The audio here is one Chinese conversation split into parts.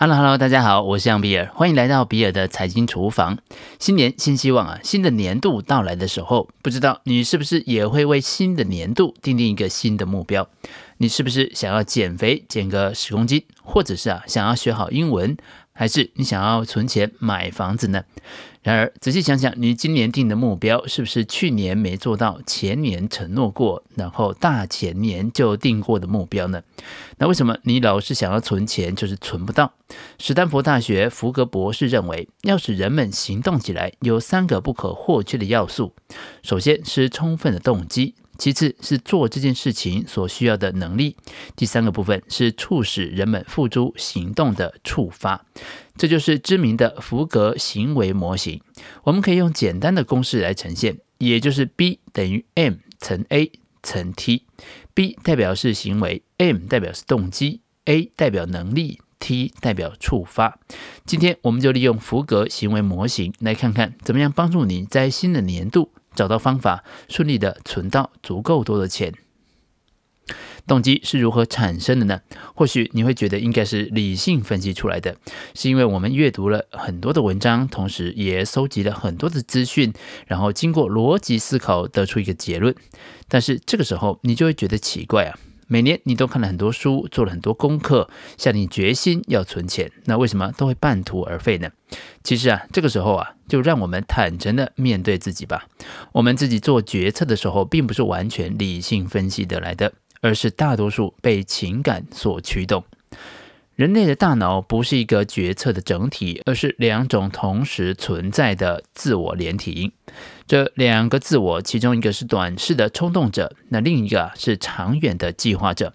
Hello，Hello，大家好，我是杨比尔，欢迎来到比尔的财经厨房。新年新希望啊，新的年度到来的时候，不知道你是不是也会为新的年度定定一个新的目标？你是不是想要减肥减个十公斤，或者是啊想要学好英文？还是你想要存钱买房子呢？然而，仔细想想，你今年定的目标是不是去年没做到，前年承诺过，然后大前年就定过的目标呢？那为什么你老是想要存钱，就是存不到？史丹佛大学福格博士认为，要使人们行动起来，有三个不可或缺的要素。首先是充分的动机。其次是做这件事情所需要的能力，第三个部分是促使人们付诸行动的触发，这就是知名的福格行为模型。我们可以用简单的公式来呈现，也就是 B 等于 M 乘 A 乘 T。B 代表是行为，M 代表是动机，A 代表能力，T 代表触发。今天我们就利用福格行为模型来看看，怎么样帮助你在新的年度。找到方法，顺利的存到足够多的钱。动机是如何产生的呢？或许你会觉得应该是理性分析出来的，是因为我们阅读了很多的文章，同时也搜集了很多的资讯，然后经过逻辑思考得出一个结论。但是这个时候你就会觉得奇怪啊。每年你都看了很多书，做了很多功课，下定决心要存钱，那为什么都会半途而废呢？其实啊，这个时候啊，就让我们坦诚的面对自己吧。我们自己做决策的时候，并不是完全理性分析得来的，而是大多数被情感所驱动。人类的大脑不是一个决策的整体，而是两种同时存在的自我连体。这两个自我，其中一个是短视的冲动者，那另一个是长远的计划者。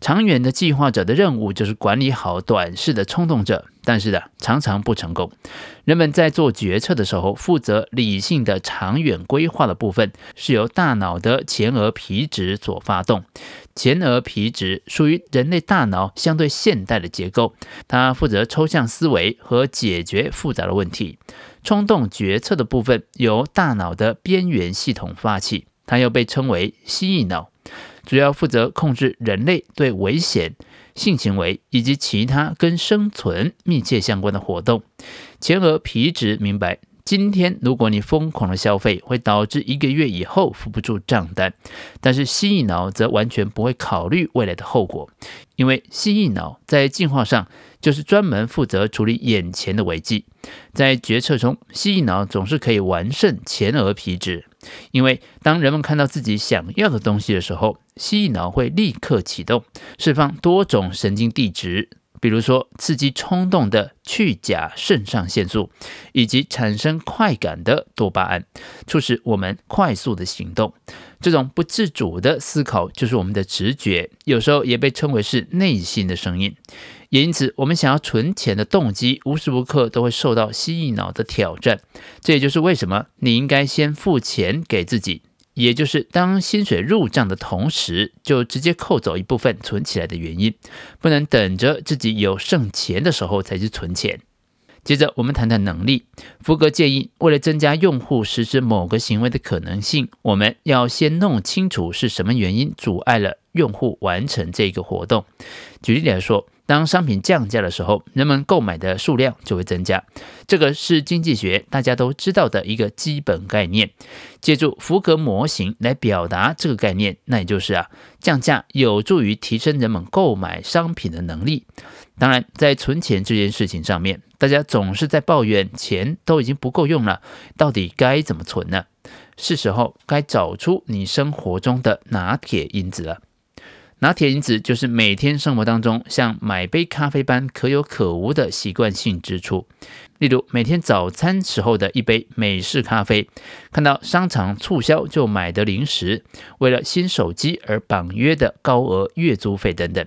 长远的计划者的任务就是管理好短视的冲动者，但是呢，常常不成功。人们在做决策的时候，负责理性的长远规划的部分是由大脑的前额皮质所发动。前额皮质属于人类大脑相对现代的结构，它负责抽象思维和解决复杂的问题。冲动决策的部分由大脑的边缘系统发起，它又被称为蜥蜴脑。主要负责控制人类对危险、性行为以及其他跟生存密切相关的活动。前额皮质明白，今天如果你疯狂的消费，会导致一个月以后付不出账单。但是蜥蜴脑则完全不会考虑未来的后果，因为蜥蜴脑在进化上就是专门负责处理眼前的危机。在决策中，蜥蜴脑总是可以完胜前额皮质。因为当人们看到自己想要的东西的时候，蜥蜴脑会立刻启动，释放多种神经递质，比如说刺激冲动的去甲肾上腺素，以及产生快感的多巴胺，促使我们快速的行动。这种不自主的思考就是我们的直觉，有时候也被称为是内心的声音。也因此，我们想要存钱的动机无时无刻都会受到蜥蜴脑的挑战。这也就是为什么你应该先付钱给自己，也就是当薪水入账的同时，就直接扣走一部分存起来的原因。不能等着自己有剩钱的时候才去存钱。接着，我们谈谈能力。福格建议，为了增加用户实施某个行为的可能性，我们要先弄清楚是什么原因阻碍了用户完成这个活动。举例来说，当商品降价的时候，人们购买的数量就会增加。这个是经济学大家都知道的一个基本概念。借助福格模型来表达这个概念，那也就是啊，降价有助于提升人们购买商品的能力。当然，在存钱这件事情上面，大家总是在抱怨钱都已经不够用了，到底该怎么存呢？是时候该找出你生活中的拿铁因子了。拿铁因子就是每天生活当中像买杯咖啡般可有可无的习惯性支出，例如每天早餐时候的一杯美式咖啡，看到商场促销就买的零食，为了新手机而绑约的高额月租费等等。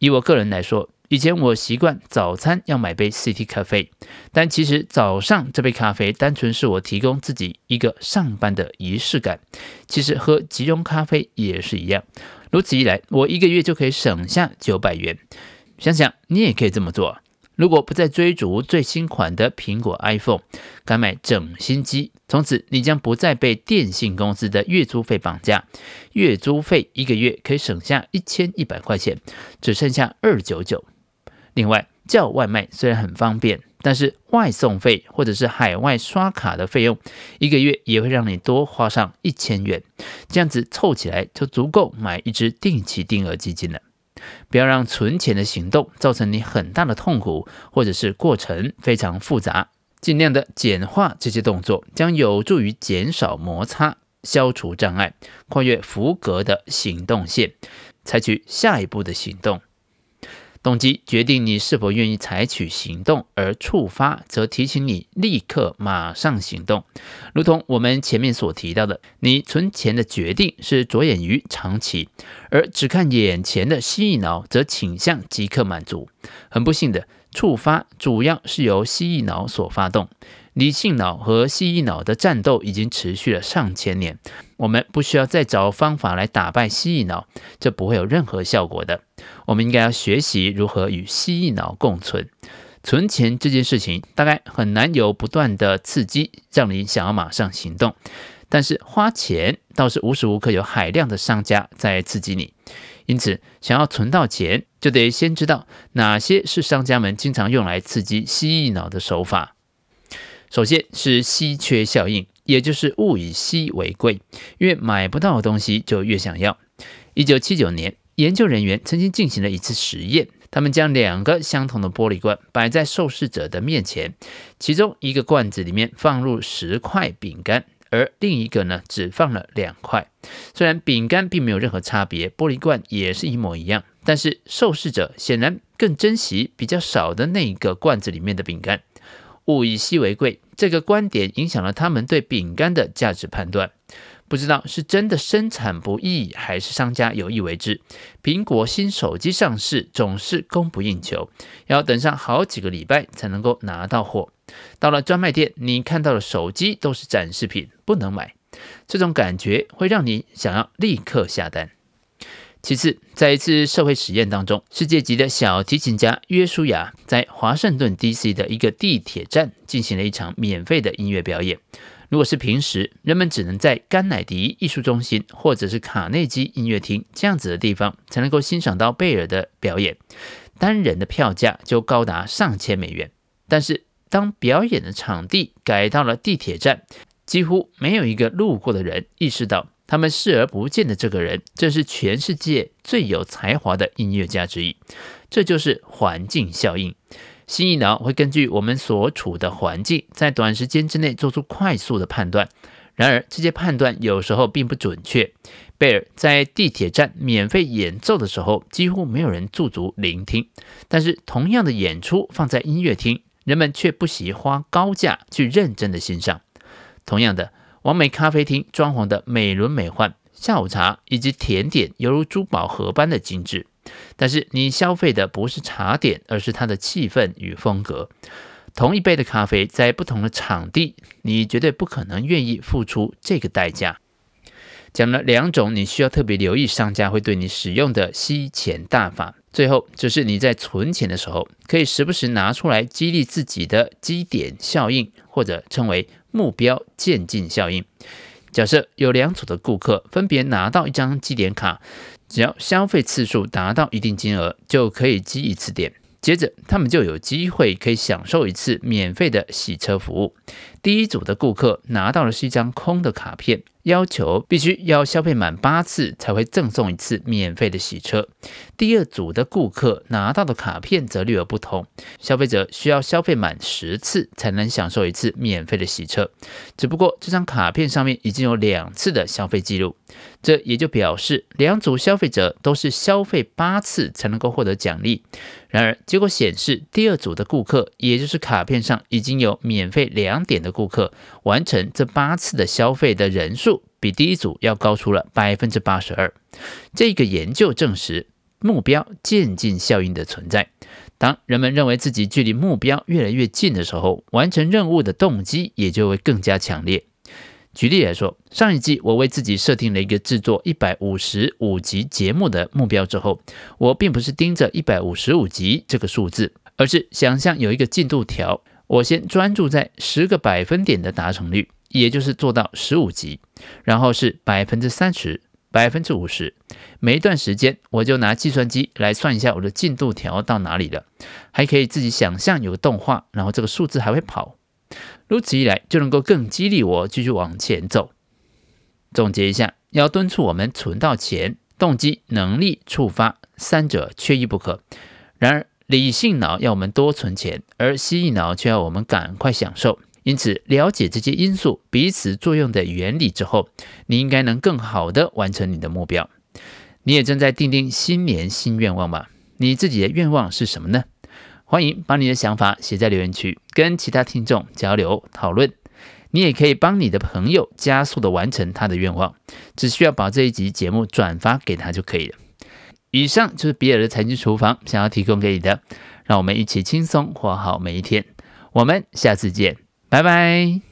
以我个人来说，以前我习惯早餐要买杯 City 咖啡，但其实早上这杯咖啡单纯是我提供自己一个上班的仪式感。其实喝即溶咖啡也是一样。如此一来，我一个月就可以省下九百元。想想你也可以这么做。如果不再追逐最新款的苹果 iPhone，改买整新机，从此你将不再被电信公司的月租费绑架。月租费一个月可以省下一千一百块钱，只剩下二九九。另外，叫外卖虽然很方便，但是外送费或者是海外刷卡的费用，一个月也会让你多花上一千元，这样子凑起来就足够买一支定期定额基金了。不要让存钱的行动造成你很大的痛苦，或者是过程非常复杂。尽量的简化这些动作，将有助于减少摩擦、消除障碍、跨越福格的行动线，采取下一步的行动。动机决定你是否愿意采取行动，而触发则提醒你立刻马上行动。如同我们前面所提到的，你存钱的决定是着眼于长期，而只看眼前的蜥蜴脑则倾向即刻满足。很不幸的，触发主要是由蜥蜴脑所发动。理性脑和蜥蜴脑的战斗已经持续了上千年，我们不需要再找方法来打败蜥蜴脑，这不会有任何效果的。我们应该要学习如何与蜥蜴脑共存。存钱这件事情大概很难有不断的刺激，让你想要马上行动，但是花钱倒是无时无刻有海量的商家在刺激你。因此，想要存到钱，就得先知道哪些是商家们经常用来刺激蜥蜴脑的手法。首先是稀缺效应，也就是物以稀为贵，越买不到的东西就越想要。一九七九年，研究人员曾经进行了一次实验，他们将两个相同的玻璃罐摆在受试者的面前，其中一个罐子里面放入十块饼干，而另一个呢只放了两块。虽然饼干并没有任何差别，玻璃罐也是一模一样，但是受试者显然更珍惜比较少的那一个罐子里面的饼干。物以稀为贵，这个观点影响了他们对饼干的价值判断。不知道是真的生产不易，还是商家有意为之。苹果新手机上市总是供不应求，要等上好几个礼拜才能够拿到货。到了专卖店，你看到的手机都是展示品，不能买。这种感觉会让你想要立刻下单。其次，在一次社会实验当中，世界级的小提琴家约书亚在华盛顿 DC 的一个地铁站进行了一场免费的音乐表演。如果是平时，人们只能在甘乃迪艺术中心或者是卡内基音乐厅这样子的地方才能够欣赏到贝尔的表演，单人的票价就高达上千美元。但是，当表演的场地改到了地铁站，几乎没有一个路过的人意识到。他们视而不见的这个人，正是全世界最有才华的音乐家之一。这就是环境效应。蜥蜴脑会根据我们所处的环境，在短时间之内做出快速的判断。然而，这些判断有时候并不准确。贝尔在地铁站免费演奏的时候，几乎没有人驻足聆听。但是，同样的演出放在音乐厅，人们却不惜花高价去认真的欣赏。同样的。完美咖啡厅装潢的美轮美奂，下午茶以及甜点犹如珠宝盒般的精致。但是你消费的不是茶点，而是它的气氛与风格。同一杯的咖啡，在不同的场地，你绝对不可能愿意付出这个代价。讲了两种你需要特别留意商家会对你使用的吸钱大法。最后就是你在存钱的时候，可以时不时拿出来激励自己的积点效应，或者称为。目标渐进效应。假设有两组的顾客分别拿到一张积点卡，只要消费次数达到一定金额，就可以积一次点。接着，他们就有机会可以享受一次免费的洗车服务。第一组的顾客拿到的是一张空的卡片。要求必须要消费满八次才会赠送一次免费的洗车。第二组的顾客拿到的卡片则略有不同，消费者需要消费满十次才能享受一次免费的洗车。只不过这张卡片上面已经有两次的消费记录，这也就表示两组消费者都是消费八次才能够获得奖励。然而结果显示，第二组的顾客，也就是卡片上已经有免费两点的顾客，完成这八次的消费的人数。比第一组要高出了百分之八十二。这个研究证实目标渐进效应的存在。当人们认为自己距离目标越来越近的时候，完成任务的动机也就会更加强烈。举例来说，上一季我为自己设定了一个制作一百五十五集节目的目标之后，我并不是盯着一百五十五集这个数字，而是想象有一个进度条，我先专注在十个百分点的达成率。也就是做到十五级，然后是百分之三十、百分之五十。每一段时间，我就拿计算机来算一下我的进度条到哪里了，还可以自己想象有个动画，然后这个数字还会跑。如此一来，就能够更激励我继续往前走。总结一下，要敦促我们存到钱，动机、能力、触发三者缺一不可。然而，理性脑要我们多存钱，而蜥蜴脑却要我们赶快享受。因此，了解这些因素彼此作用的原理之后，你应该能更好地完成你的目标。你也正在订定新年新愿望吧？你自己的愿望是什么呢？欢迎把你的想法写在留言区，跟其他听众交流讨论。你也可以帮你的朋友加速地完成他的愿望，只需要把这一集节目转发给他就可以了。以上就是比尔的财经厨房想要提供给你的，让我们一起轻松活好每一天。我们下次见。拜拜。